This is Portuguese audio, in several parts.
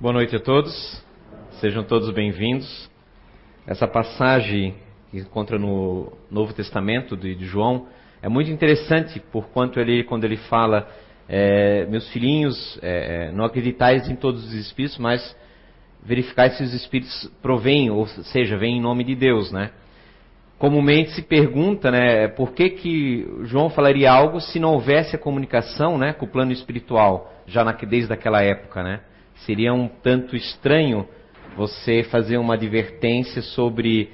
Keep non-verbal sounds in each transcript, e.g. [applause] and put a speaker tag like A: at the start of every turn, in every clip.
A: Boa noite a todos, sejam todos bem-vindos. Essa passagem que encontra no Novo Testamento de, João é muito interessante, por quanto ele, quando ele fala, é, meus filhinhos, é, é, não acreditais em todos os espíritos, mas verificai se os espíritos provêm, ou seja, vêm em nome de Deus, né? Comumente se pergunta, né, por que que João falaria algo se não houvesse a comunicação, né, com o plano espiritual, já na, desde aquela época, né? Seria um tanto estranho você fazer uma advertência sobre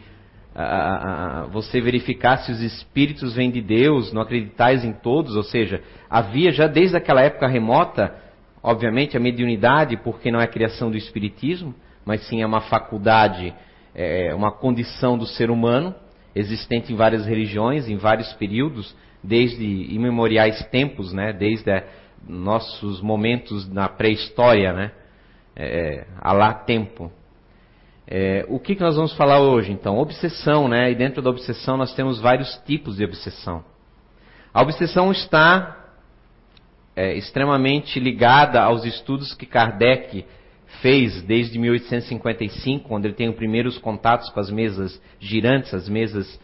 A: você verificar se os espíritos vêm de Deus, não acreditais em todos, ou seja, havia já desde aquela época remota, obviamente, a mediunidade, porque não é a criação do espiritismo, mas sim é uma faculdade, é uma condição do ser humano, existente em várias religiões, em vários períodos, desde imemoriais tempos, né, desde nossos momentos na pré-história, né, é, há lá tempo. É, o que, que nós vamos falar hoje, então? Obsessão, né? E dentro da obsessão nós temos vários tipos de obsessão. A obsessão está é, extremamente ligada aos estudos que Kardec fez desde 1855, quando ele tem os primeiros contatos com as mesas girantes, as mesas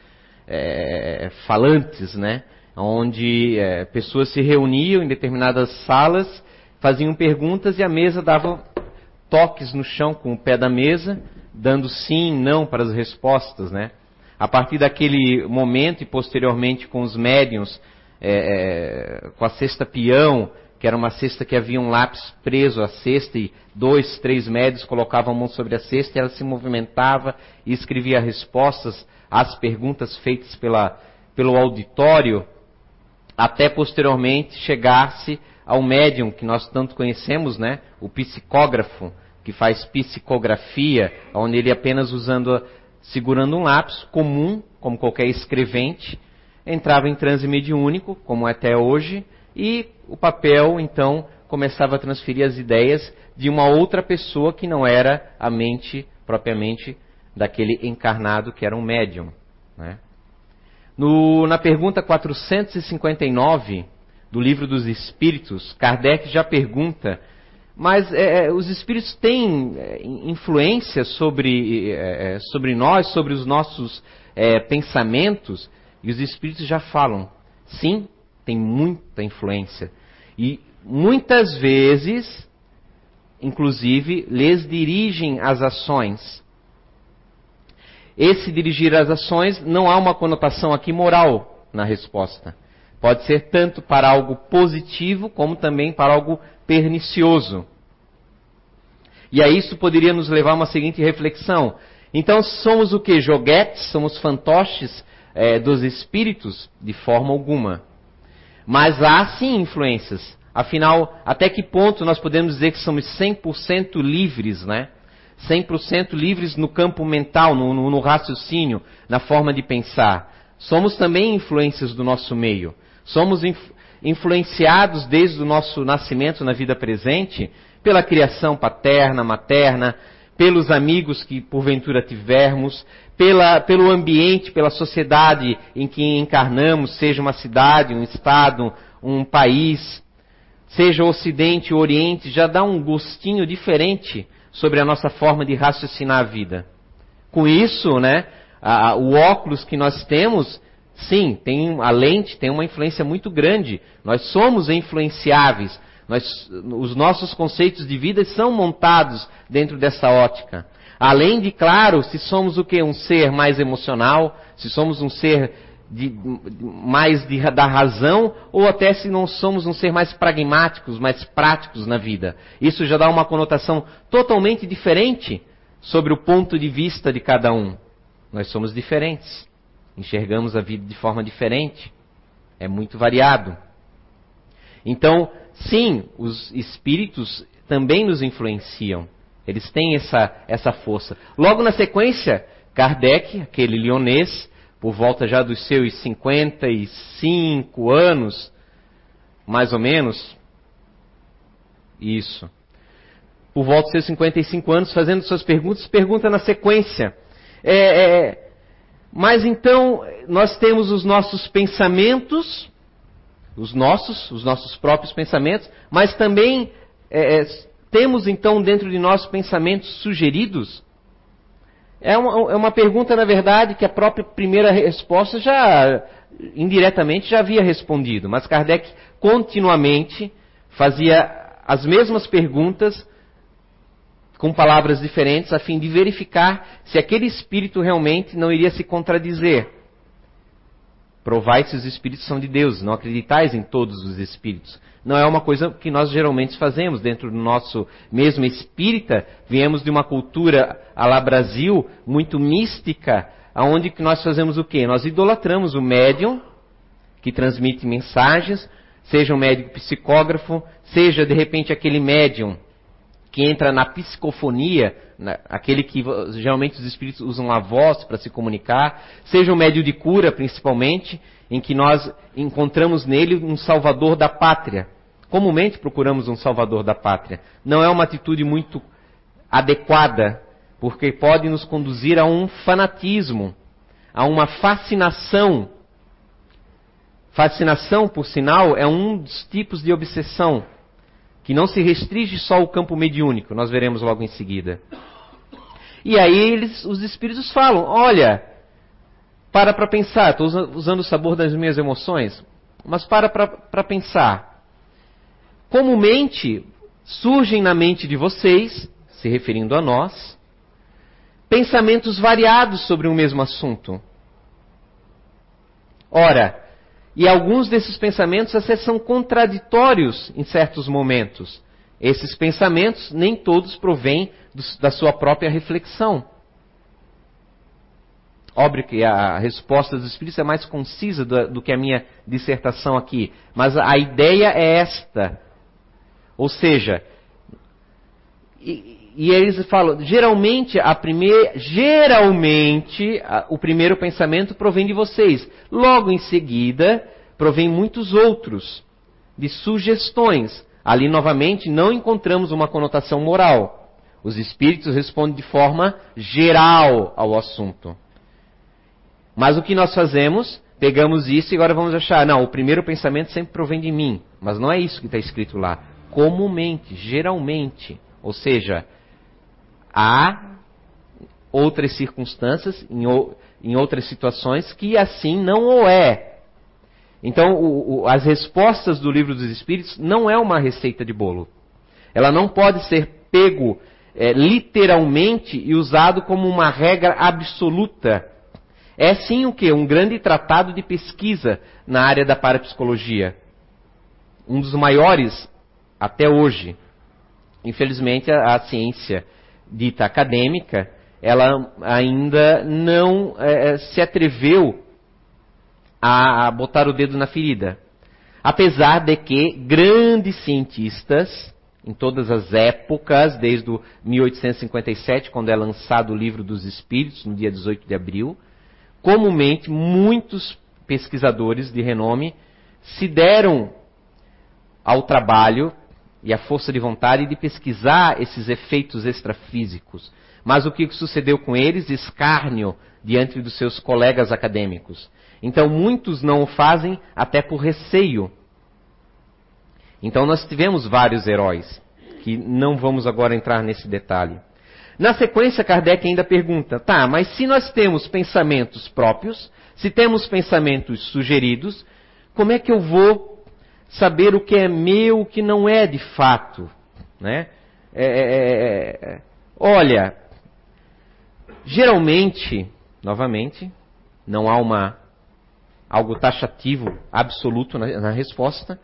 A: é, falantes, né? Onde é, pessoas se reuniam em determinadas salas, faziam perguntas e a mesa dava toques no chão com o pé da mesa, dando sim, não para as respostas, né? A partir daquele momento e posteriormente com os médiums, é, é, com a cesta peão, que era uma cesta que havia um lápis preso à cesta e dois, três médios colocavam a mão sobre a cesta e ela se movimentava e escrevia respostas às perguntas feitas pela, pelo auditório, até posteriormente chegar-se ao médium que nós tanto conhecemos, né? O psicógrafo, que faz psicografia, onde ele apenas usando, segurando um lápis comum, como qualquer escrevente, entrava em transe mediúnico, como é até hoje, e o papel então começava a transferir as ideias de uma outra pessoa que não era a mente propriamente daquele encarnado que era um médium. Né? No, na pergunta 459 do Livro dos Espíritos, Kardec já pergunta mas é, é, os espíritos têm é, influência sobre, é, é, sobre nós, sobre os nossos é, pensamentos, e os espíritos já falam. Sim, tem muita influência. E muitas vezes, inclusive, lhes dirigem as ações. Esse dirigir as ações não há uma conotação aqui moral na resposta. Pode ser tanto para algo positivo como também para algo pernicioso. E a isso poderia nos levar a uma seguinte reflexão. Então somos o que? Joguetes? Somos fantoches é, dos espíritos? De forma alguma. Mas há sim influências. Afinal, até que ponto nós podemos dizer que somos 100% livres, né? 100% livres no campo mental, no, no, no raciocínio, na forma de pensar. Somos também influências do nosso meio. Somos influenciados desde o nosso nascimento na vida presente pela criação paterna, materna, pelos amigos que porventura tivermos, pela, pelo ambiente, pela sociedade em que encarnamos, seja uma cidade, um estado, um país, seja o Ocidente, o Oriente, já dá um gostinho diferente sobre a nossa forma de raciocinar a vida. Com isso, né, a, o óculos que nós temos Sim, tem, a lente tem uma influência muito grande. Nós somos influenciáveis. Nós, os nossos conceitos de vida são montados dentro dessa ótica. Além de, claro, se somos o que? Um ser mais emocional, se somos um ser de, mais de, da razão, ou até se não somos um ser mais pragmáticos, mais práticos na vida. Isso já dá uma conotação totalmente diferente sobre o ponto de vista de cada um. Nós somos diferentes enxergamos a vida de forma diferente. É muito variado. Então, sim, os espíritos também nos influenciam. Eles têm essa, essa força. Logo na sequência, Kardec, aquele lionês, por volta já dos seus 55 anos, mais ou menos, isso, por volta dos seus 55 anos, fazendo suas perguntas, pergunta na sequência: é, é, mas então nós temos os nossos pensamentos, os nossos, os nossos próprios pensamentos, mas também é, é, temos então dentro de nós pensamentos sugeridos? É uma, é uma pergunta, na verdade, que a própria primeira resposta já, indiretamente, já havia respondido. Mas Kardec continuamente fazia as mesmas perguntas com palavras diferentes, a fim de verificar se aquele espírito realmente não iria se contradizer. Provai se os espíritos são de Deus, não acreditais em todos os espíritos. Não é uma coisa que nós geralmente fazemos dentro do nosso mesmo espírita. Viemos de uma cultura lá Brasil muito mística, aonde que nós fazemos o quê? Nós idolatramos o médium que transmite mensagens, seja um médium psicógrafo, seja de repente aquele médium que entra na psicofonia, aquele que geralmente os espíritos usam a voz para se comunicar, seja o médio de cura, principalmente, em que nós encontramos nele um salvador da pátria. Comumente procuramos um salvador da pátria. Não é uma atitude muito adequada, porque pode nos conduzir a um fanatismo, a uma fascinação. Fascinação, por sinal, é um dos tipos de obsessão que não se restringe só ao campo mediúnico, nós veremos logo em seguida. E aí eles, os espíritos falam: olha, para para pensar, estou usando o sabor das minhas emoções, mas para para pensar. Comumente surgem na mente de vocês, se referindo a nós, pensamentos variados sobre um mesmo assunto. Ora, e alguns desses pensamentos até são contraditórios em certos momentos. Esses pensamentos nem todos provêm do, da sua própria reflexão. Óbvio que a resposta dos Espíritos é mais concisa do, do que a minha dissertação aqui, mas a ideia é esta. Ou seja, e, eles falam, geralmente a primeira, geralmente a, o primeiro pensamento provém de vocês. Logo em seguida, provém muitos outros de sugestões. Ali novamente não encontramos uma conotação moral. Os espíritos respondem de forma geral ao assunto. Mas o que nós fazemos? Pegamos isso e agora vamos achar, não, o primeiro pensamento sempre provém de mim. Mas não é isso que está escrito lá. Comumente, geralmente. Ou seja, há outras circunstâncias, em, em outras situações, que assim não o é. Então, o, o, as respostas do livro dos Espíritos não é uma receita de bolo. Ela não pode ser pego é, literalmente e usado como uma regra absoluta. É sim o que? Um grande tratado de pesquisa na área da parapsicologia. Um dos maiores até hoje. Infelizmente, a, a ciência dita acadêmica, ela ainda não é, se atreveu a botar o dedo na ferida. Apesar de que grandes cientistas, em todas as épocas, desde 1857, quando é lançado o Livro dos Espíritos, no dia 18 de abril, comumente muitos pesquisadores de renome se deram ao trabalho e à força de vontade de pesquisar esses efeitos extrafísicos. Mas o que sucedeu com eles? Escárnio diante dos seus colegas acadêmicos. Então muitos não o fazem até por receio. Então nós tivemos vários heróis, que não vamos agora entrar nesse detalhe. Na sequência, Kardec ainda pergunta: tá, mas se nós temos pensamentos próprios, se temos pensamentos sugeridos, como é que eu vou saber o que é meu, o que não é de fato? Né? É, é, é, é olha, geralmente, novamente, não há uma algo taxativo, absoluto na, na resposta,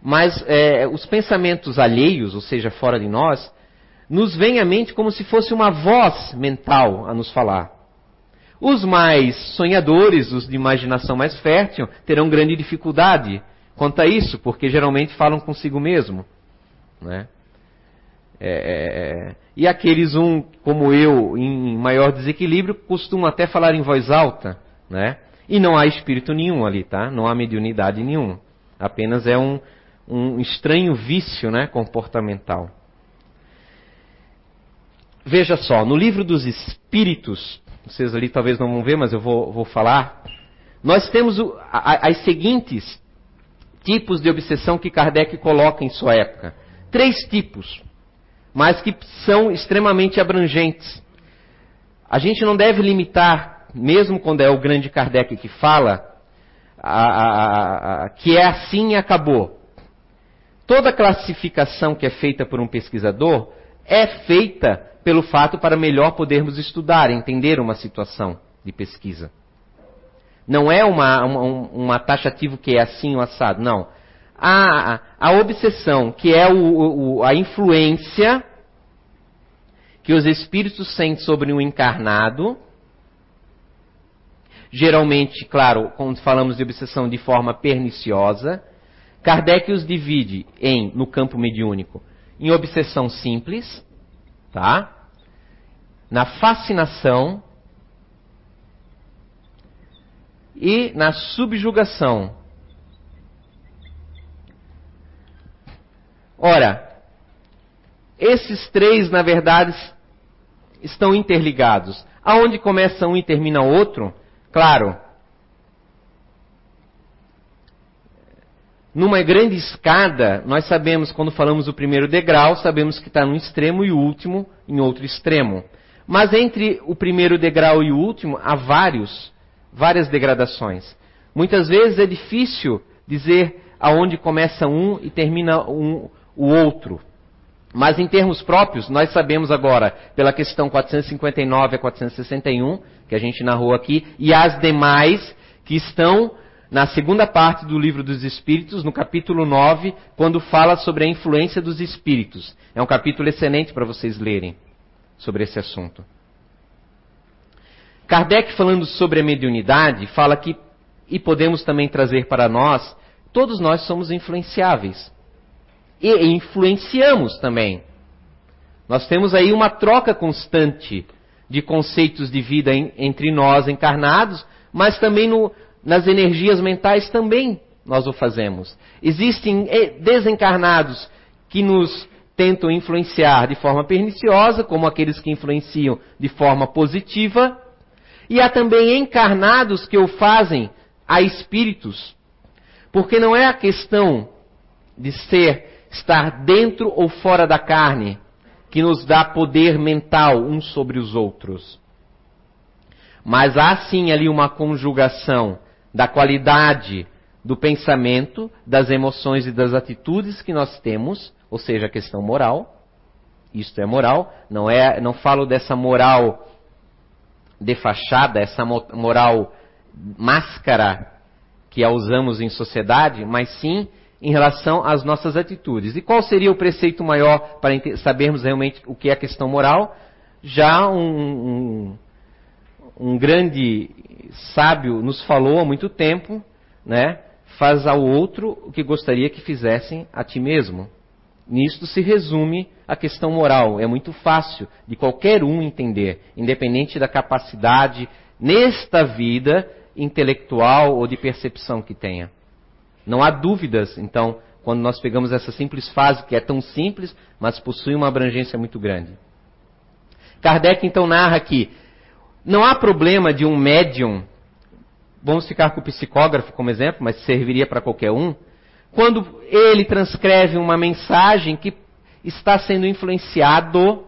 A: mas os pensamentos alheios, ou seja, fora de nós, nos vêm à mente como se fosse uma voz mental a nos falar. Os mais sonhadores, os de imaginação mais fértil, terão grande dificuldade quanto a isso, porque geralmente falam consigo mesmo. Né? É, é, é. e aqueles um, como eu, em maior desequilíbrio, costumam até falar em voz alta, né? E não há espírito nenhum ali, tá? Não há mediunidade nenhuma. Apenas é um, um estranho vício né, comportamental. Veja só, no livro dos Espíritos, vocês ali talvez não vão ver, mas eu vou, vou falar. Nós temos o, a, as seguintes tipos de obsessão que Kardec coloca em sua época. Três tipos. mas que são extremamente abrangentes. A gente não deve limitar, mesmo quando é o grande Kardec que fala, a, a, a, que é assim e acabou. Toda classificação que é feita por um pesquisador é feita pelo fato para melhor podermos estudar, entender uma situação de pesquisa. Não é uma, uma, uma taxativo que é assim ou assado, não. A, a obsessão, que é o, o, a influência que os espíritos sentem sobre o encarnado, geralmente, claro, quando falamos de obsessão de forma perniciosa, Kardec os divide em, no campo mediúnico, em obsessão simples, tá? Na fascinação e na subjugação. Ora, esses três, na verdade, estão interligados. Aonde começa um e termina outro, claro, numa grande escada, nós sabemos, quando falamos do primeiro degrau, sabemos que está num extremo e o último em outro extremo. Mas entre o primeiro degrau e o último, há vários, várias degradações. Muitas vezes é difícil dizer aonde começa um e termina um, o outro. Mas em termos próprios, nós sabemos agora, pela questão 459 a 461, que a gente narrou aqui, e as demais que estão na segunda parte do livro dos Espíritos, no capítulo 9, quando fala sobre a influência dos espíritos. É um capítulo excelente para vocês lerem sobre esse assunto. Kardec, falando sobre a mediunidade, fala que, e podemos também trazer para nós, todos nós somos influenciáveis e influenciamos também. Nós temos aí uma troca constante de conceitos de vida entre nós encarnados, mas também no, nas energias mentais também nós o fazemos. Existem eh, desencarnados que nos tentam influenciar de forma perniciosa, como aqueles que influenciam de forma positiva, e há também encarnados que o fazem a espíritos, porque não é a questão de ser estar dentro ou fora da carne, que nos dá poder mental uns sobre os outros. Mas há sim ali uma conjugação da qualidade do pensamento, das emoções e das atitudes que nós temos, ou seja, a questão moral. Isto é moral, não é, não falo dessa moral de fachada, essa moral máscara que a usamos em sociedade, mas sim em relação às nossas atitudes. E qual seria o preceito maior para sabermos realmente o que é a questão moral? Já um, um, um grande sábio nos falou há muito tempo, né? Faz ao outro o que gostaria que fizessem a ti mesmo. Nisto se resume a questão moral. É muito fácil de qualquer um entender, independente da capacidade nesta vida intelectual ou de percepção que tenha. Não há dúvidas, então, quando nós pegamos essa simples fase, que é tão simples, mas possui uma abrangência muito grande. Kardec então narra que não há problema de um médium, vamos ficar com o psicógrafo como exemplo, mas serviria para qualquer um, quando ele transcreve uma mensagem que está sendo influenciado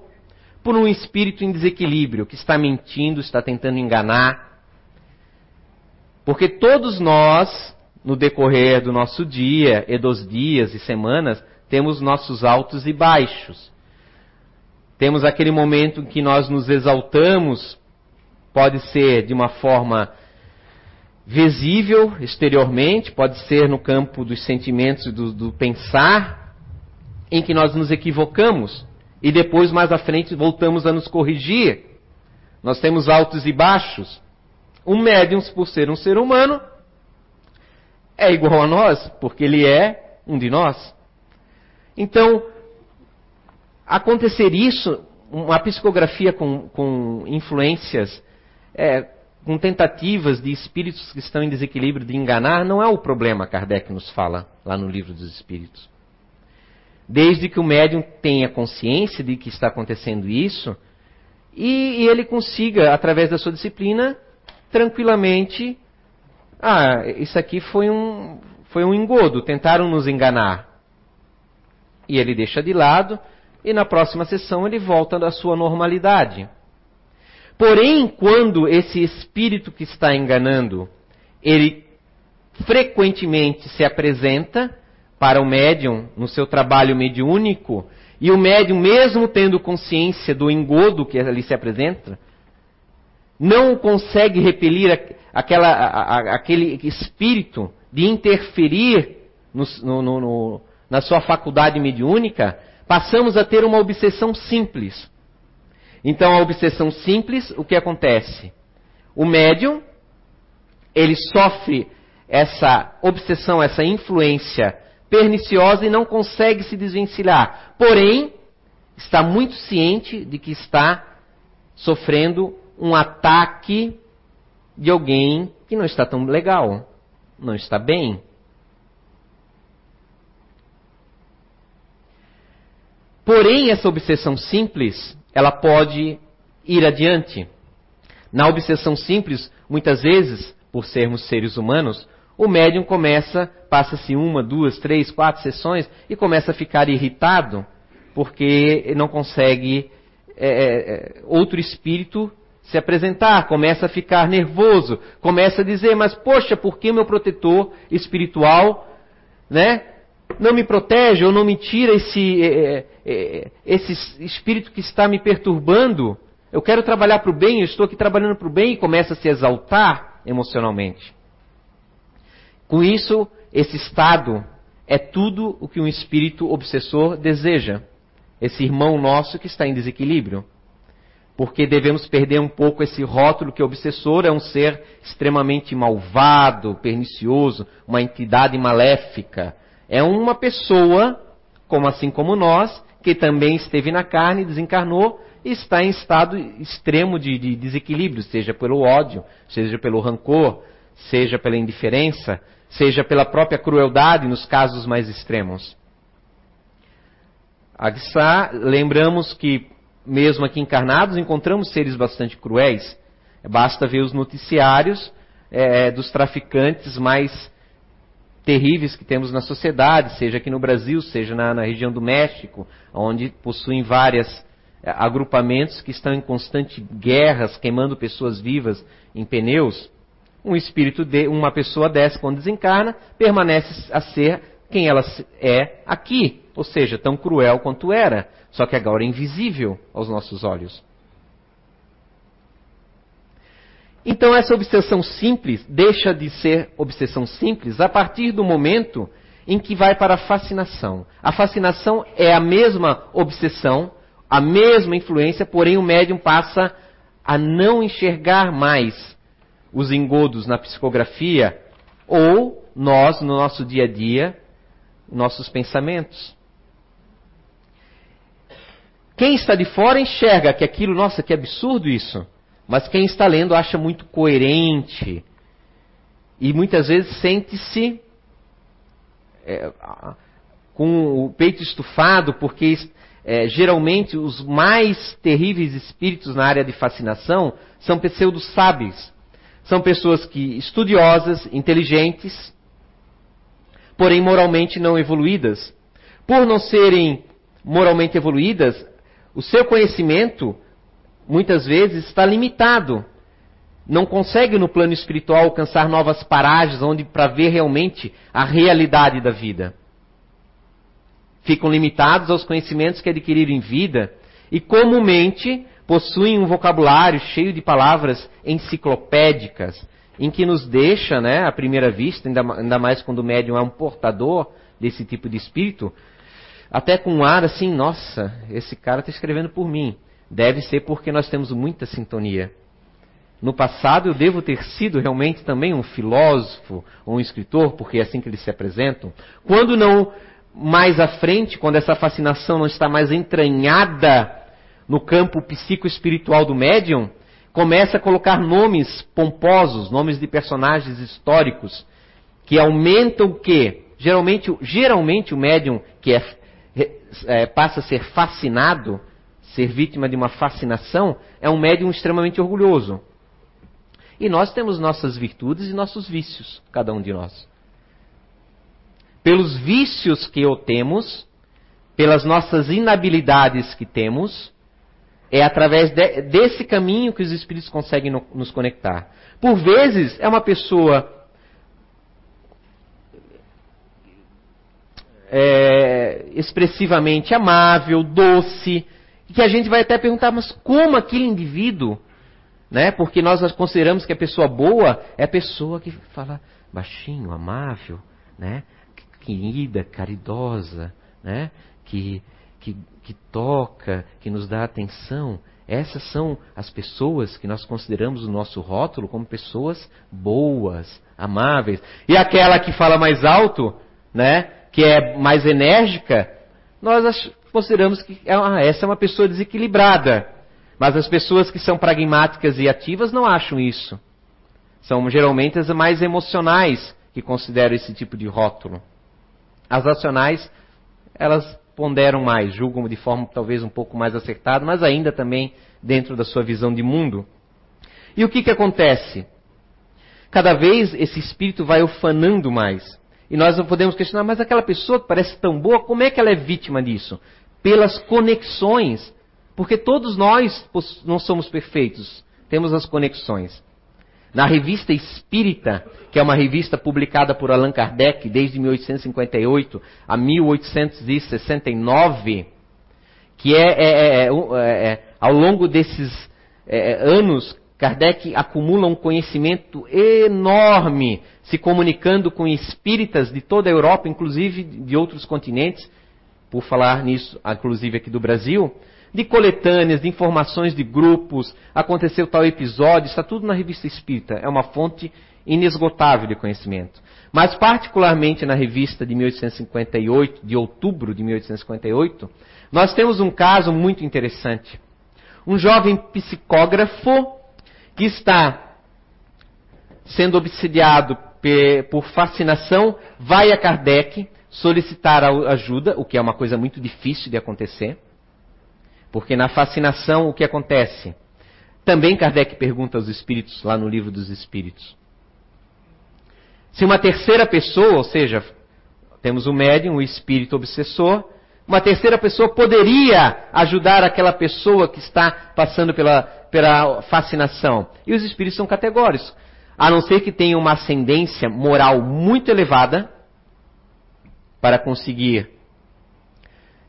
A: por um espírito em desequilíbrio, que está mentindo, está tentando enganar. Porque todos nós no decorrer do nosso dia e dos dias e semanas, temos nossos altos e baixos. Temos aquele momento em que nós nos exaltamos, pode ser de uma forma visível exteriormente, pode ser no campo dos sentimentos e do, do pensar, em que nós nos equivocamos e depois, mais à frente, voltamos a nos corrigir. Nós temos altos e baixos. Um médium, por ser um ser humano, é igual a nós, porque ele é um de nós. Então, acontecer isso, uma psicografia com, com influências, é, com tentativas de espíritos que estão em desequilíbrio de enganar, não é o problema, Kardec nos fala lá no livro dos Espíritos. Desde que o médium tenha consciência de que está acontecendo isso e, e ele consiga, através da sua disciplina, tranquilamente ah, isso aqui foi um, foi um engodo, tentaram nos enganar. E ele deixa de lado e na próxima sessão ele volta à sua normalidade. Porém, quando esse espírito que está enganando, ele frequentemente se apresenta para o médium no seu trabalho mediúnico, e o médium, mesmo tendo consciência do engodo que ali se apresenta, não consegue repelir aquela, a, a, aquele espírito de interferir no, no, no, na sua faculdade mediúnica, passamos a ter uma obsessão simples. Então, a obsessão simples, o que acontece? O médium, ele sofre essa obsessão, essa influência perniciosa e não consegue se desvencilhar. Porém, está muito ciente de que está sofrendo um ataque de alguém que não está tão legal, não está bem. Porém, essa obsessão simples ela pode ir adiante. Na obsessão simples, muitas vezes, por sermos seres humanos, o médium começa, passa-se uma, duas, três, quatro sessões e começa a ficar irritado porque não consegue é, é, outro espírito se apresentar, começa a ficar nervoso, começa a dizer, mas poxa, por que meu protetor espiritual, né, não me protege ou não me tira esse, é, é, esse espírito que está me perturbando. Eu quero trabalhar para o bem, eu estou aqui trabalhando para o bem e começa a se exaltar emocionalmente. Com isso, esse estado é tudo o que um espírito obsessor deseja. Esse irmão nosso que está em desequilíbrio. Porque devemos perder um pouco esse rótulo que o obsessor é um ser extremamente malvado, pernicioso, uma entidade maléfica é uma pessoa, como assim como nós, que também esteve na carne, desencarnou e está em estado extremo de, de desequilíbrio, seja pelo ódio, seja pelo rancor, seja pela indiferença, seja pela própria crueldade nos casos mais extremos. Aguissá, lembramos que, mesmo aqui encarnados, encontramos seres bastante cruéis. Basta ver os noticiários é, dos traficantes mais terríveis que temos na sociedade, seja aqui no Brasil, seja na, na região do México, onde possuem vários eh, agrupamentos que estão em constante guerras, queimando pessoas vivas em pneus. Um espírito de uma pessoa dessa, quando desencarna, permanece a ser quem ela é aqui, ou seja, tão cruel quanto era, só que agora é invisível aos nossos olhos. Então, essa obsessão simples deixa de ser obsessão simples a partir do momento em que vai para a fascinação. A fascinação é a mesma obsessão, a mesma influência, porém o médium passa a não enxergar mais os engodos na psicografia ou nós, no nosso dia a dia, nossos pensamentos. Quem está de fora enxerga que aquilo, nossa, que absurdo isso. Mas quem está lendo acha muito coerente. E muitas vezes sente-se é, com o peito estufado, porque é, geralmente os mais terríveis espíritos na área de fascinação são pseudo sábios. São pessoas que estudiosas, inteligentes, porém moralmente não evoluídas. Por não serem moralmente evoluídas, o seu conhecimento muitas vezes está limitado. Não consegue no plano espiritual alcançar novas paragens onde para ver realmente a realidade da vida. Ficam limitados aos conhecimentos que adquiriram em vida e comumente possuem um vocabulário cheio de palavras enciclopédicas, em que nos deixa, né, à primeira vista, ainda mais quando o médium é um portador desse tipo de espírito, até com um ar assim, nossa, esse cara está escrevendo por mim. Deve ser porque nós temos muita sintonia. No passado eu devo ter sido realmente também um filósofo ou um escritor, porque é assim que eles se apresentam. Quando não mais à frente, quando essa fascinação não está mais entranhada no campo psicoespiritual do médium, começa a colocar nomes pomposos, nomes de personagens históricos, que aumentam o quê? Geralmente, geralmente o médium que é, é, passa a ser fascinado ser vítima de uma fascinação, é um médium extremamente orgulhoso. E nós temos nossas virtudes e nossos vícios, cada um de nós. Pelos vícios que o temos, pelas nossas inabilidades que temos, é através de, desse caminho que os espíritos conseguem no, nos conectar. Por vezes, é uma pessoa é, expressivamente amável, doce, que a gente vai até perguntar, mas como aquele indivíduo, né? Porque nós consideramos que a pessoa boa é a pessoa que fala baixinho, amável, né? Querida, caridosa, né? Que, que, que toca, que nos dá atenção. Essas são as pessoas que nós consideramos o nosso rótulo como pessoas boas, amáveis. E aquela que fala mais alto, né? que é mais enérgica, nós consideramos que ah, essa é uma pessoa desequilibrada. Mas as pessoas que são pragmáticas e ativas não acham isso. São geralmente as mais emocionais que consideram esse tipo de rótulo. As racionais, elas ponderam mais, julgam de forma talvez um pouco mais acertada, mas ainda também dentro da sua visão de mundo. E o que, que acontece? Cada vez esse espírito vai ufanando mais. E nós não podemos questionar, mas aquela pessoa que parece tão boa, como é que ela é vítima disso? Pelas conexões. Porque todos nós não somos perfeitos, temos as conexões. Na revista Espírita, que é uma revista publicada por Allan Kardec desde 1858 a 1869, que é, é, é, é, é ao longo desses é, anos Kardec acumula um conhecimento enorme, se comunicando com espíritas de toda a Europa, inclusive de outros continentes, por falar nisso, inclusive aqui do Brasil, de coletâneas, de informações de grupos, aconteceu tal episódio, está tudo na revista Espírita. É uma fonte inesgotável de conhecimento. Mas particularmente na revista de 1858, de outubro de 1858, nós temos um caso muito interessante. Um jovem psicógrafo que está sendo obsidiado por fascinação, vai a Kardec solicitar ajuda, o que é uma coisa muito difícil de acontecer. Porque na fascinação o que acontece? Também Kardec pergunta aos espíritos, lá no livro dos espíritos. Se uma terceira pessoa, ou seja, temos o médium, o espírito obsessor, uma terceira pessoa poderia ajudar aquela pessoa que está passando pela, pela fascinação. E os espíritos são categóricos. A não ser que tenha uma ascendência moral muito elevada para conseguir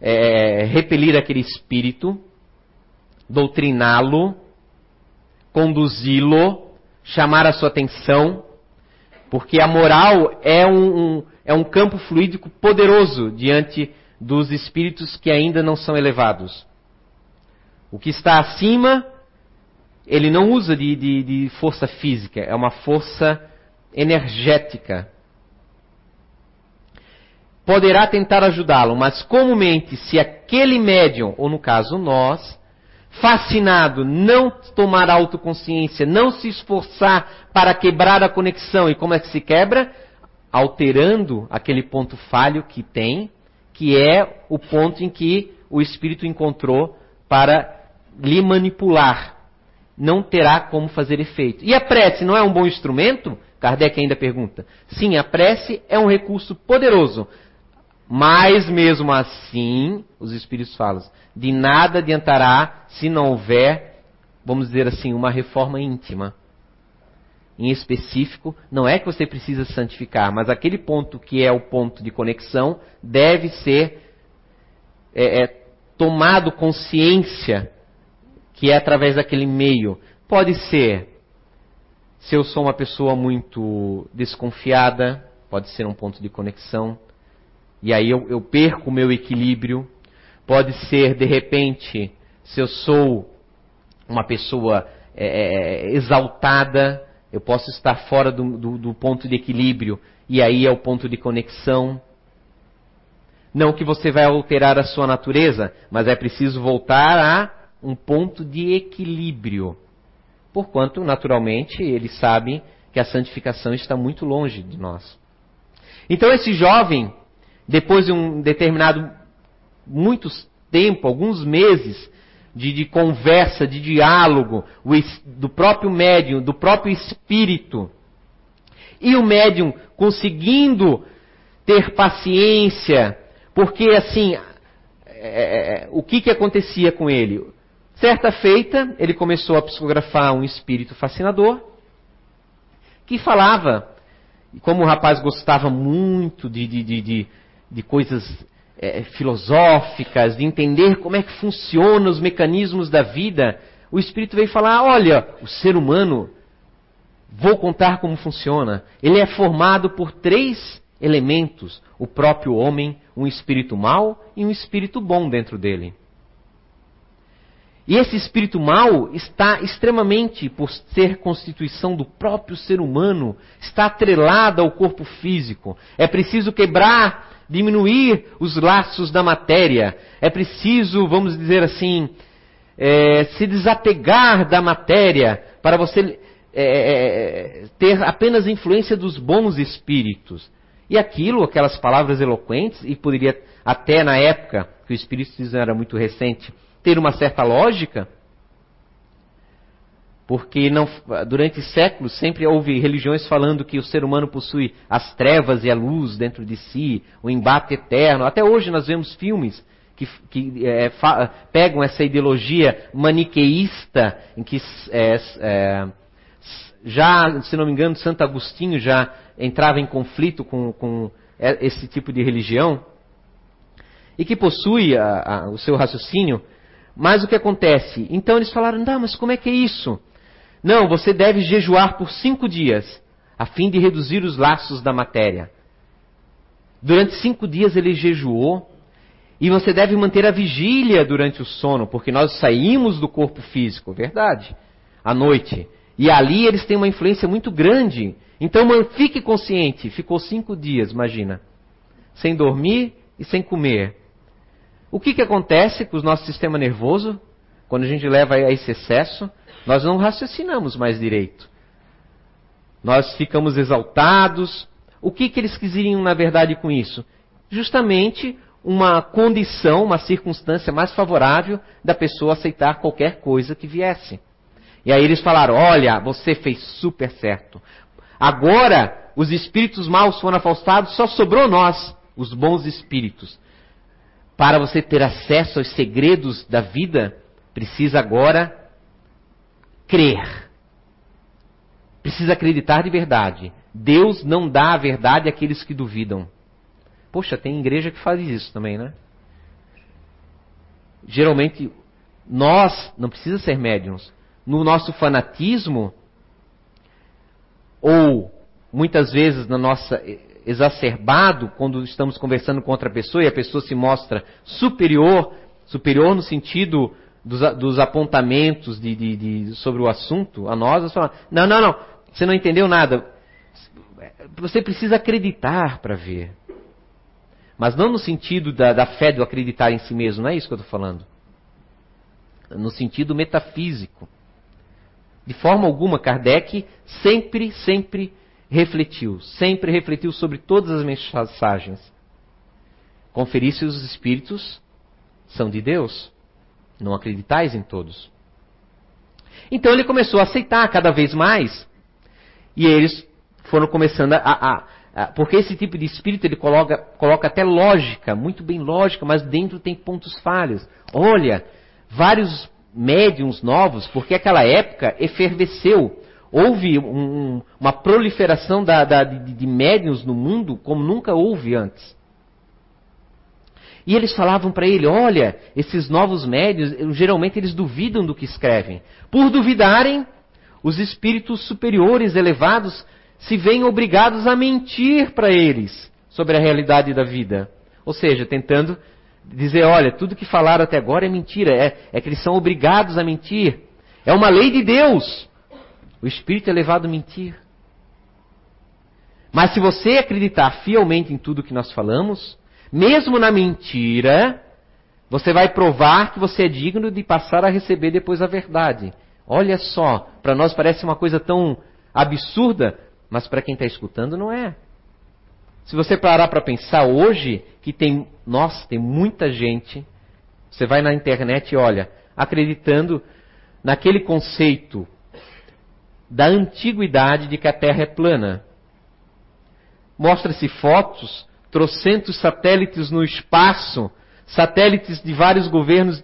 A: é, repelir aquele espírito, doutriná-lo, conduzi-lo, chamar a sua atenção, porque a moral é um, um, é um campo fluídico poderoso diante dos espíritos que ainda não são elevados. O que está acima, ele não usa de, de, de força física, é uma força energética. Poderá tentar ajudá-lo, mas comumente, se aquele médium, ou no caso nós, fascinado, não tomar autoconsciência, não se esforçar para quebrar a conexão, e como é que se quebra? Alterando aquele ponto falho que tem, que é o ponto em que o espírito encontrou para lhe manipular. Não terá como fazer efeito. E a prece não é um bom instrumento? Kardec ainda pergunta. Sim, a prece é um recurso poderoso. Mas mesmo assim, os espíritos falam, de nada adiantará se não houver, vamos dizer assim, uma reforma íntima em específico, não é que você precisa santificar, mas aquele ponto que é o ponto de conexão deve ser é, é, tomado consciência que é através daquele meio. Pode ser, se eu sou uma pessoa muito desconfiada, pode ser um ponto de conexão, e aí eu, eu perco o meu equilíbrio. Pode ser, de repente, se eu sou uma pessoa é, é exaltada, eu posso estar fora do, do, do ponto de equilíbrio e aí é o ponto de conexão. Não que você vai alterar a sua natureza, mas é preciso voltar a um ponto de equilíbrio. Porquanto, naturalmente, eles sabem que a santificação está muito longe de nós. Então, esse jovem, depois de um determinado muito tempo, alguns meses, de, de conversa, de diálogo, o, do próprio médium, do próprio espírito. E o médium conseguindo ter paciência, porque assim, é, o que, que acontecia com ele? Certa feita, ele começou a psicografar um espírito fascinador que falava, e como o rapaz gostava muito de, de, de, de, de coisas é, filosóficas, de entender como é que funcionam os mecanismos da vida, o espírito veio falar: olha, o ser humano, vou contar como funciona. Ele é formado por três elementos: o próprio homem, um espírito mau e um espírito bom dentro dele. E esse espírito mau está extremamente, por ser constituição do próprio ser humano, está atrelado ao corpo físico. É preciso quebrar, diminuir os laços da matéria. É preciso, vamos dizer assim, é, se desapegar da matéria para você é, é, ter apenas influência dos bons espíritos. E aquilo, aquelas palavras eloquentes, e poderia até na época que o espiritismo era muito recente, ter uma certa lógica, porque não, durante séculos sempre houve religiões falando que o ser humano possui as trevas e a luz dentro de si, o embate eterno. Até hoje nós vemos filmes que, que é, fa, pegam essa ideologia maniqueísta, em que é, é, já, se não me engano, Santo Agostinho já entrava em conflito com, com esse tipo de religião, e que possui a, a, o seu raciocínio mas o que acontece? Então eles falaram: não, mas como é que é isso? Não, você deve jejuar por cinco dias, a fim de reduzir os laços da matéria. Durante cinco dias ele jejuou, e você deve manter a vigília durante o sono, porque nós saímos do corpo físico, verdade, à noite. E ali eles têm uma influência muito grande. Então fique consciente, ficou cinco dias, imagina, sem dormir e sem comer. O que, que acontece com o nosso sistema nervoso quando a gente leva a esse excesso? Nós não raciocinamos mais direito. Nós ficamos exaltados. O que, que eles quiseriam, na verdade, com isso? Justamente uma condição, uma circunstância mais favorável da pessoa aceitar qualquer coisa que viesse. E aí eles falaram: Olha, você fez super certo. Agora os espíritos maus foram afastados, só sobrou nós, os bons espíritos. Para você ter acesso aos segredos da vida, precisa agora crer. Precisa acreditar de verdade. Deus não dá a verdade àqueles que duvidam. Poxa, tem igreja que faz isso também, né? Geralmente, nós, não precisa ser médiums, no nosso fanatismo, ou muitas vezes na nossa exacerbado quando estamos conversando com outra pessoa e a pessoa se mostra superior, superior no sentido dos, dos apontamentos de, de, de, sobre o assunto a nós, nós falamos, não, não, não, você não entendeu nada. Você precisa acreditar para ver. Mas não no sentido da, da fé do acreditar em si mesmo, não é isso que eu estou falando. No sentido metafísico. De forma alguma, Kardec sempre, sempre refletiu, sempre refletiu sobre todas as mensagens. Conferir se os espíritos são de Deus. Não acreditais em todos. Então ele começou a aceitar cada vez mais. E eles foram começando a. a, a porque esse tipo de espírito ele coloca, coloca até lógica, muito bem lógica, mas dentro tem pontos falhos. Olha, vários médiums novos, porque aquela época efervesceu Houve um, uma proliferação da, da, de, de médiums no mundo como nunca houve antes. E eles falavam para ele: olha, esses novos médios, geralmente eles duvidam do que escrevem. Por duvidarem, os espíritos superiores, elevados, se veem obrigados a mentir para eles sobre a realidade da vida. Ou seja, tentando dizer: olha, tudo que falaram até agora é mentira, é, é que eles são obrigados a mentir. É uma lei de Deus. O espírito é levado a mentir. Mas se você acreditar fielmente em tudo que nós falamos, mesmo na mentira, você vai provar que você é digno de passar a receber depois a verdade. Olha só, para nós parece uma coisa tão absurda, mas para quem está escutando não é. Se você parar para pensar hoje, que tem, nossa, tem muita gente, você vai na internet e olha, acreditando naquele conceito da antiguidade de que a Terra é plana. Mostra-se fotos, trocentos satélites no espaço, satélites de vários governos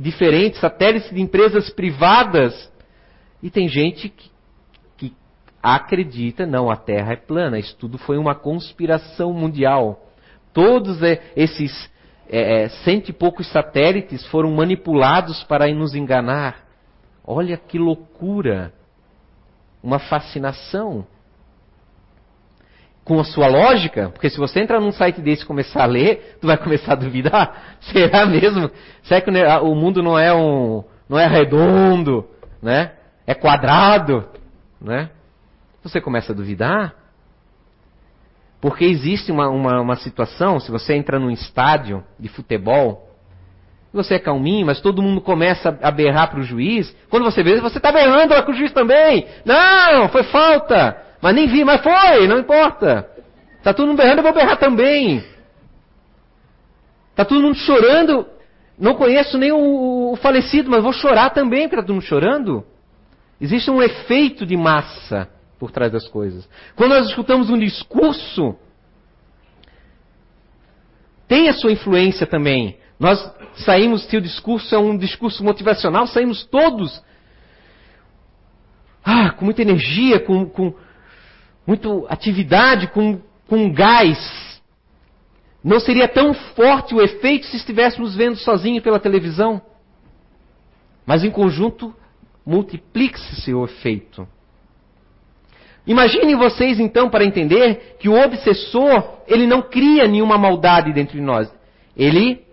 A: diferentes, satélites de empresas privadas. E tem gente que, que acredita, não, a Terra é plana. Isso tudo foi uma conspiração mundial. Todos é, esses é, é, cento e poucos satélites foram manipulados para nos enganar. Olha que loucura! Uma fascinação com a sua lógica, porque se você entrar num site desse e começar a ler, tu vai começar a duvidar. [laughs] Será mesmo? Será que o mundo não é um, não é redondo, né? É quadrado, né? Você começa a duvidar. Porque existe uma, uma, uma situação, se você entra num estádio de futebol, você é calminho, mas todo mundo começa a berrar para o juiz. Quando você vê, você está berrando lá com o juiz também. Não, foi falta. Mas nem vi, mas foi, não importa. Está todo mundo berrando, eu vou berrar também. Está todo mundo chorando. Não conheço nem o, o falecido, mas vou chorar também porque está todo mundo chorando. Existe um efeito de massa por trás das coisas. Quando nós escutamos um discurso, tem a sua influência também. Nós saímos, se o discurso é um discurso motivacional, saímos todos ah, com muita energia, com, com, muita atividade, com, com gás. Não seria tão forte o efeito se estivéssemos vendo sozinhos pela televisão. Mas em conjunto, multiplique-se o efeito. Imaginem vocês então para entender que o obsessor, ele não cria nenhuma maldade dentro de nós. Ele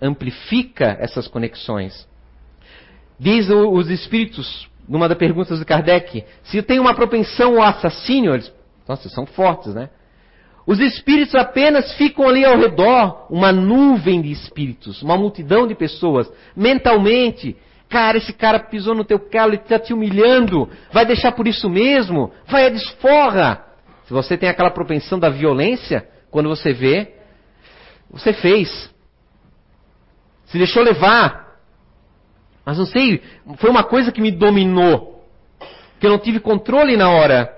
A: amplifica essas conexões. Diz os espíritos numa das perguntas de Kardec, se tem uma propensão ao assassínio, eles, nossa, são fortes, né? Os espíritos apenas ficam ali ao redor, uma nuvem de espíritos, uma multidão de pessoas, mentalmente. Cara, esse cara pisou no teu calo e está te humilhando. Vai deixar por isso mesmo? Vai a desforra. Se você tem aquela propensão da violência, quando você vê, você fez. Se deixou levar. Mas não sei, foi uma coisa que me dominou, que eu não tive controle na hora.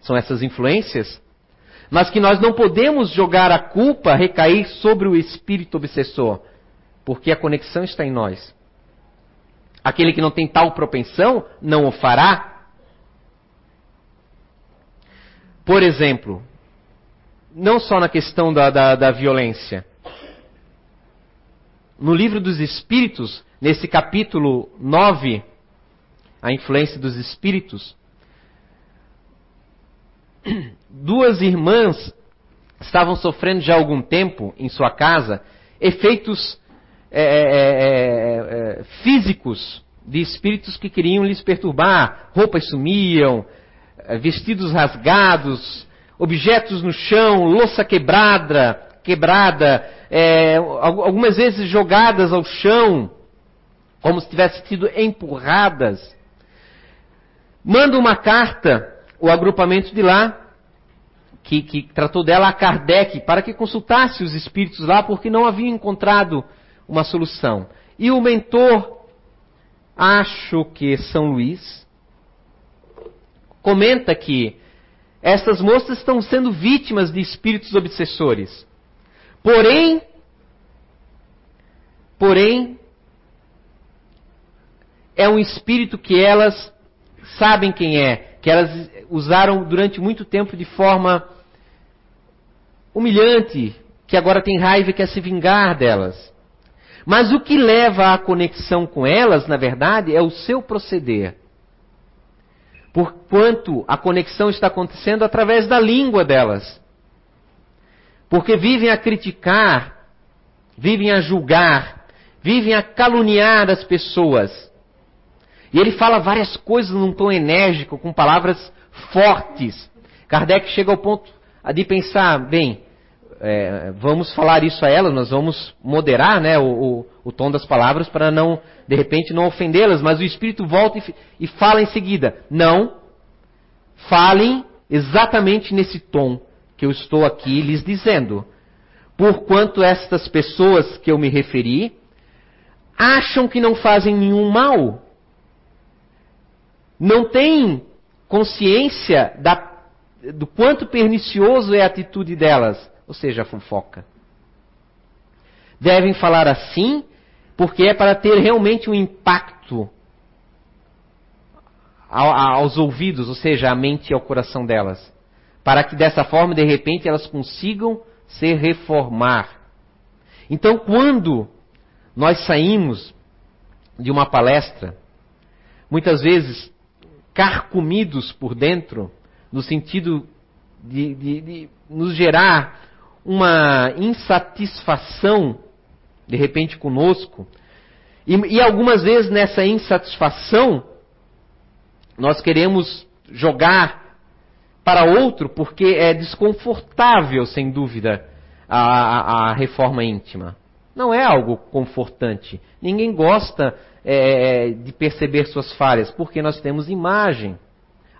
A: São essas influências, mas que nós não podemos jogar a culpa, recair sobre o espírito obsessor, porque a conexão está em nós. Aquele que não tem tal propensão não o fará. Por exemplo, não só na questão da, da, da violência. No livro dos Espíritos, nesse capítulo 9, a influência dos espíritos, duas irmãs estavam sofrendo já há algum tempo em sua casa efeitos é é, é, é, é, físicos de espíritos que queriam lhes perturbar. Roupas sumiam, é, vestidos rasgados, objetos no chão, louça quebrada, quebrada, algumas vezes jogadas ao chão como se tivessem sido empurradas. Manda uma carta, o agrupamento de lá, que, que, tratou dela a Kardec, para que consultasse os espíritos lá, porque não havia encontrado uma solução. E o mentor, acho que São Luís, comenta que essas moças estão sendo vítimas de espíritos obsessores. Porém, porém, é um espírito que elas sabem quem é, que elas usaram durante muito tempo de forma humilhante, que agora tem raiva e quer se vingar delas. Mas o que leva à conexão com elas, na verdade, é o seu proceder. Porquanto a conexão está acontecendo através da língua delas. Porque vivem a criticar, vivem a julgar, vivem a caluniar as pessoas. E ele fala várias coisas num tom enérgico, com palavras fortes. Kardec chega ao ponto de pensar, bem, é, vamos falar isso a elas, nós vamos moderar né, o, o, o, tom das palavras para não, de repente, não ofendê-las, mas o Espírito volta e, e fala em seguida. Não, falem exatamente nesse tom que eu estou aqui lhes dizendo. Porquanto estas pessoas que eu me referi acham que não fazem nenhum mal, não têm consciência da, do quanto pernicioso é a atitude delas, ou seja, a fofoca. devem falar assim, porque é para ter realmente um impacto aos ouvidos, ou seja, à mente e ao coração delas. Para que dessa forma, de repente, elas consigam se reformar. Então, quando nós saímos de uma palestra, muitas vezes carcomidos por dentro, no sentido de, de, de nos gerar uma insatisfação, de repente, conosco, e, e algumas vezes nessa insatisfação, nós queremos jogar para outro porque é desconfortável, sem dúvida, a, a, a reforma íntima. Não é algo confortante. Ninguém gosta é, de perceber suas falhas, porque nós temos imagem.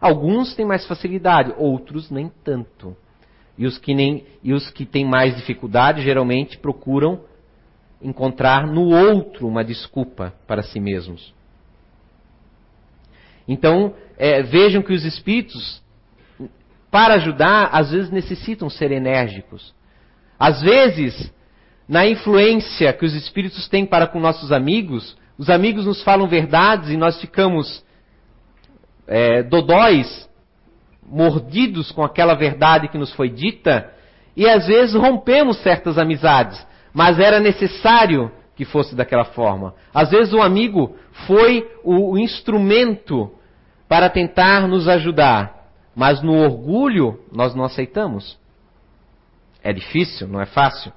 A: Alguns têm mais facilidade, outros nem tanto. E os que, nem, e os que têm mais dificuldade geralmente procuram encontrar no outro uma desculpa para si mesmos. Então, é, vejam que os espíritos, para ajudar, às vezes necessitam ser enérgicos. Às vezes, na influência que os espíritos têm para com nossos amigos, os amigos nos falam verdades e nós ficamos é, dodóis, mordidos com aquela verdade que nos foi dita, e às vezes rompemos certas amizades, mas era necessário que fosse daquela forma. Às vezes o amigo foi o, o instrumento para tentar nos ajudar, mas no orgulho nós não aceitamos. É difícil, não é fácil.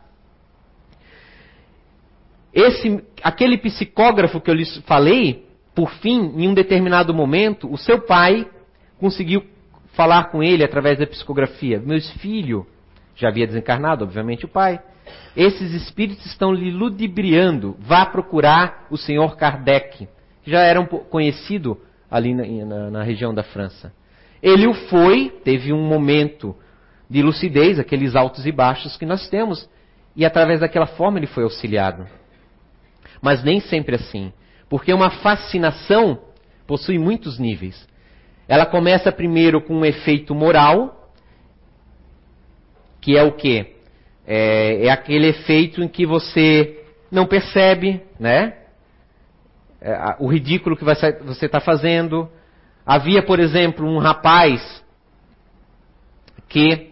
A: Esse, aquele psicógrafo que eu lhes falei, por fim, em um determinado momento, o seu pai conseguiu falar com ele através da psicografia. Meus filhos, já havia desencarnado, obviamente, o pai. Esses espíritos estão lhe ludibriando. Vá procurar o senhor Kardec, que já era um conhecido ali na, na, na região da França. Ele o foi, teve um momento de lucidez, aqueles altos e baixos que nós temos, e através daquela forma ele foi auxiliado. Mas nem sempre assim, porque uma fascinação possui muitos níveis. Ela começa primeiro com um efeito moral, que é o quê? É, é aquele efeito em que você não percebe, né? é, o ridículo que você está fazendo. Havia, por exemplo, um rapaz que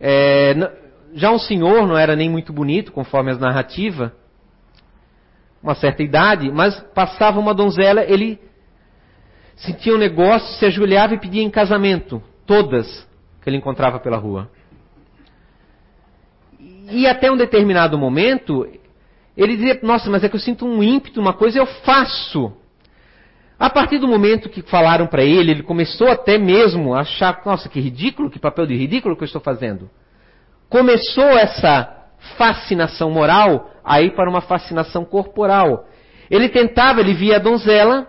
A: é, já um senhor, não era nem muito bonito, conforme as narrativas, uma certa idade, mas passava uma donzela, ele sentia um negócio, se ajoelhava e pedia em casamento, todas que ele encontrava pela rua. E até um determinado momento, ele dizia, nossa, mas é que eu sinto um ímpeto, uma coisa eu faço. A partir do momento que falaram para ele, ele começou até mesmo a achar, nossa, que ridículo, que papel de ridículo que eu estou fazendo. Começou essa fascinação moral a ir para uma fascinação corporal. Ele tentava, ele via a donzela,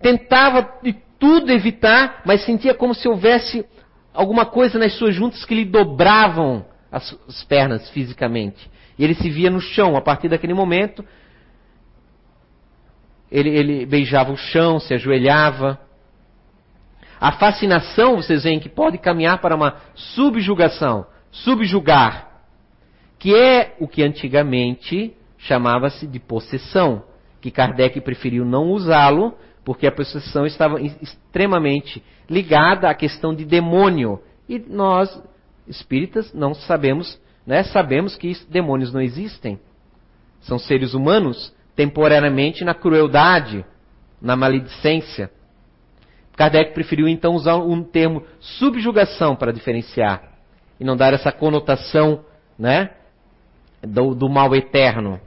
A: tentava de tudo evitar, mas sentia como se houvesse alguma coisa nas suas juntas que lhe dobravam as, as pernas fisicamente. E ele se via no chão. A partir daquele momento, ele, ele beijava o chão, se ajoelhava. A fascinação, vocês veem que pode caminhar para uma subjugação, subjugar, que é o que antigamente chamava-se de possessão, que Kardec preferiu não usá-lo, porque a possessão estava extremamente ligada à questão de demônio. E nós, espíritas, não sabemos né, sabemos que demônios não existem. São seres humanos temporariamente na crueldade, na maledicência. Kardec preferiu então usar um termo subjugação para diferenciar e não dar essa conotação né, do, do mal eterno.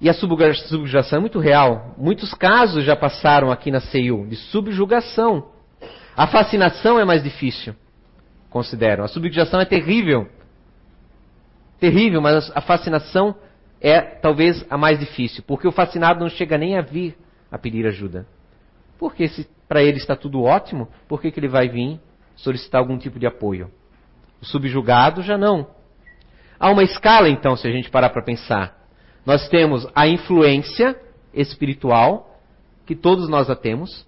A: E a subjugação é muito real. Muitos casos já passaram aqui na CEU de subjugação. A fascinação é mais difícil, considero. A subjugação é terrível terrível, mas a fascinação é talvez a mais difícil, porque o fascinado não chega nem a vir a pedir ajuda. Porque se para ele está tudo ótimo, por que, que ele vai vir solicitar algum tipo de apoio? O subjugado já não. Há uma escala, então, se a gente parar para pensar. Nós temos a influência espiritual, que todos nós a temos,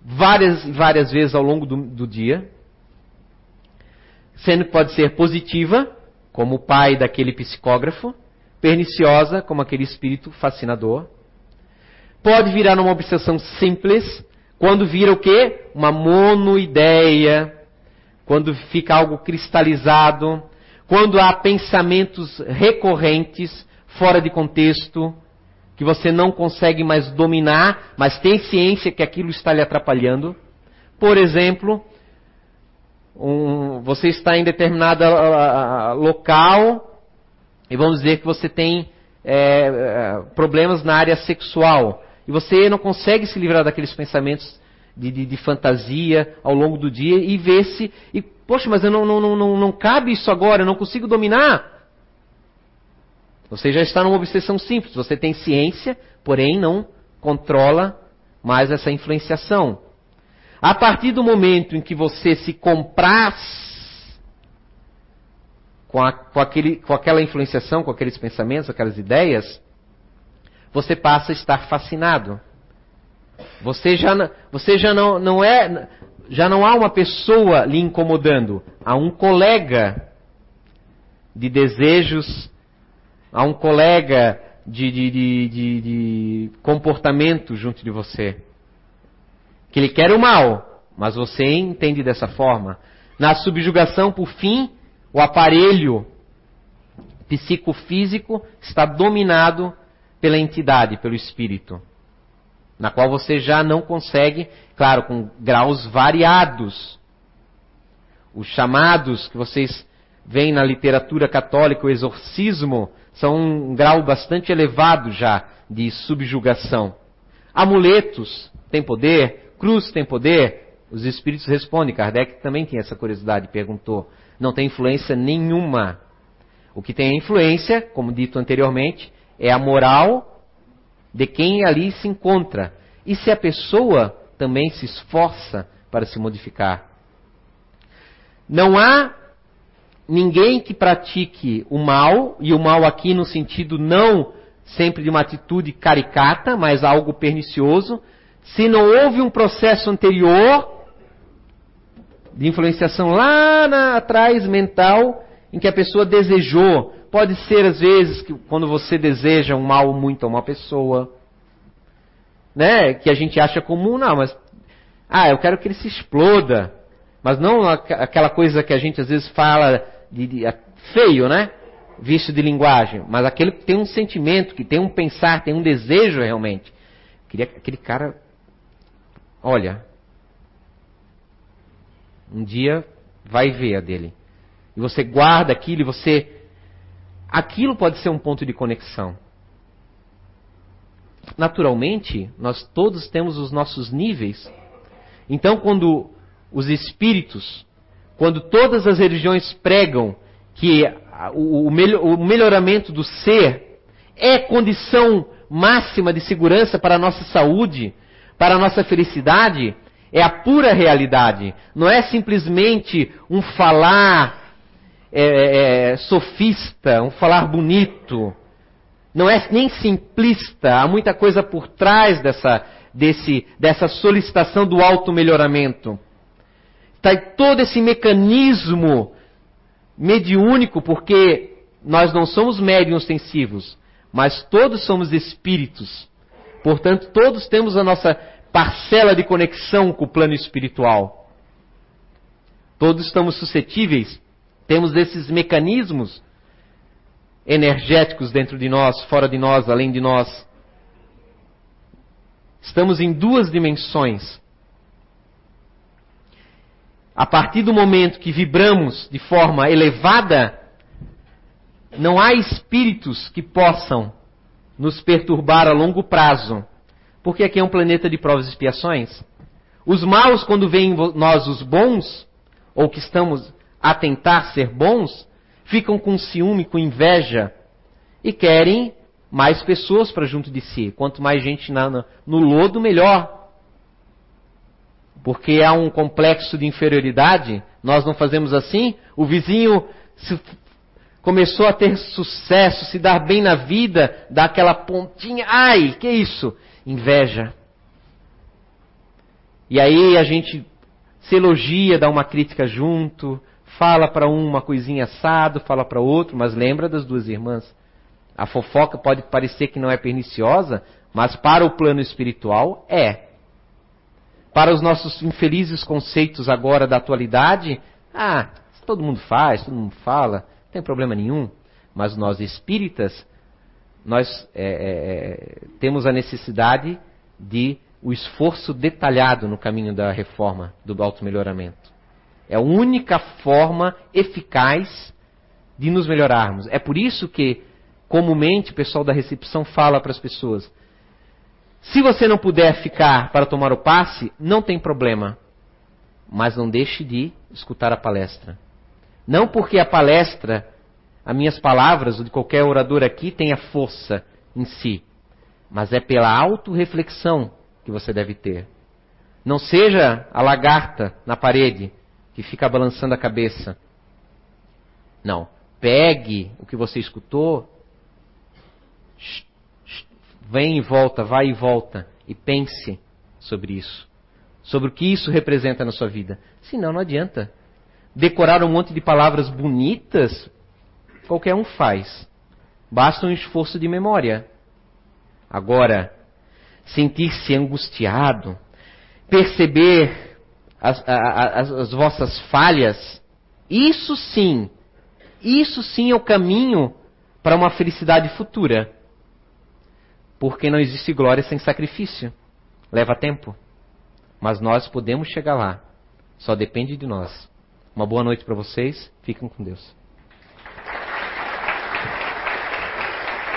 A: várias várias vezes ao longo do, do dia, sendo que pode ser positiva, como o pai daquele psicógrafo, perniciosa como aquele espírito fascinador. Pode virar uma obsessão simples, quando vira o quê? Uma monoideia, quando fica algo cristalizado, quando há pensamentos recorrentes, fora de contexto, que você não consegue mais dominar, mas tem ciência que aquilo está lhe atrapalhando. Por exemplo, um, você está em determinado uh, local e vamos dizer que você tem é, problemas na área sexual e você não consegue se livrar daqueles pensamentos de, de, de fantasia ao longo do dia e ver se, e, poxa, mas eu não, não, não, não cabe isso agora, eu não consigo dominar. Você já está numa obsessão simples. Você tem ciência, porém não controla mais essa influenciação. A partir do momento em que você se compraz com, a, com, aquele, com aquela influenciação, com aqueles pensamentos, aquelas ideias, você passa a estar fascinado. Você já, você já não, não é, já não há uma pessoa lhe incomodando, há um colega de desejos a um colega de, de, de, de, comportamento junto de você. Que ele quer o mal, mas você entende dessa forma. Na subjugação, por fim, o aparelho psicofísico está dominado pela entidade, pelo espírito, na qual você já não consegue, claro, com graus variados. Os chamados que vocês veem na literatura católica, o exorcismo, são um grau bastante elevado já de subjugação. Amuletos têm poder, cruz tem poder. Os espíritos respondem. Kardec também tinha essa curiosidade, perguntou. Não tem influência nenhuma. O que tem influência, como dito anteriormente, é a moral de quem ali se encontra. E se a pessoa também se esforça para se modificar. Não há ninguém que pratique o mal, e o mal aqui no sentido não sempre de uma atitude caricata, mas algo pernicioso, se não houve um processo anterior de influenciação lá na, atrás mental em que a pessoa desejou. Pode ser às vezes que quando você deseja um mal muito a uma pessoa, né, que a gente acha comum, não, mas ah, eu quero que ele se exploda, mas não aquela coisa que a gente às vezes fala de, de, é feio, né? Visto de linguagem, mas aquele que tem um sentimento, que tem um pensar, tem um desejo realmente. Queria aquele cara, olha, um dia vai ver a dele. E você guarda aquilo e você aquilo pode ser um ponto de conexão. Naturalmente, nós todos temos os nossos níveis. Então, quando os espíritos quando todas as religiões pregam que o, melhoramento do ser é condição máxima de segurança para a nossa saúde, para a nossa felicidade, é a pura realidade. Não é simplesmente um falar é, é, é sofista, um falar bonito. Não é nem simplista. Há muita coisa por trás dessa, desse, dessa solicitação do auto-melhoramento. Está todo esse mecanismo mediúnico, porque nós não somos médiums ostensivos, mas todos somos espíritos. Portanto, todos temos a nossa parcela de conexão com o plano espiritual. Todos estamos suscetíveis, temos esses mecanismos energéticos dentro de nós, fora de nós, além de nós. Estamos em duas dimensões a partir do momento que vibramos de forma elevada, não há espíritos que possam nos perturbar a longo prazo, porque aqui é um planeta de provas e expiações. Os maus, quando veem nós os bons, ou que estamos a tentar ser bons, ficam com ciúme, com inveja e querem mais pessoas para junto de si. Quanto mais gente na, no lodo, melhor porque há um complexo de inferioridade, nós não fazemos assim, o vizinho começou a ter sucesso, se dar bem na vida, dá aquela pontinha, ai, que isso? Inveja. E aí a gente se elogia, dá uma crítica junto, fala para um uma coisinha assado, fala para outro, mas lembra das duas irmãs. A fofoca pode parecer que não é perniciosa, mas para o plano espiritual é. Para os nossos infelizes conceitos agora da atualidade, ah, todo mundo faz, todo mundo fala, não tem problema nenhum. Mas nós espíritas, nós é, é, é temos a necessidade de o esforço detalhado no caminho da reforma, do auto-melhoramento. É a única forma eficaz de nos melhorarmos. É por isso que comumente o pessoal da recepção fala para as pessoas: se você não puder ficar para tomar o passe, não tem problema, mas não deixe de escutar a palestra. Não porque a palestra, as minhas palavras, ou de qualquer orador aqui, tenha força em si, mas é pela autorreflexão que você deve ter. Não seja a lagarta na parede que fica balançando a cabeça. Não. Pegue o que você escutou Vem e volta, vai e volta e pense sobre isso. Sobre o que isso representa na sua vida. Senão, não adianta. Decorar um monte de palavras bonitas, qualquer um faz. Basta um esforço de memória. Agora, sentir-se angustiado, perceber as, as, as, vossas falhas, isso sim, isso sim é o caminho para uma felicidade futura. Porque não existe glória sem sacrifício. Leva tempo. Mas nós podemos chegar lá. Só depende de nós. Uma boa noite para vocês. Fiquem com Deus.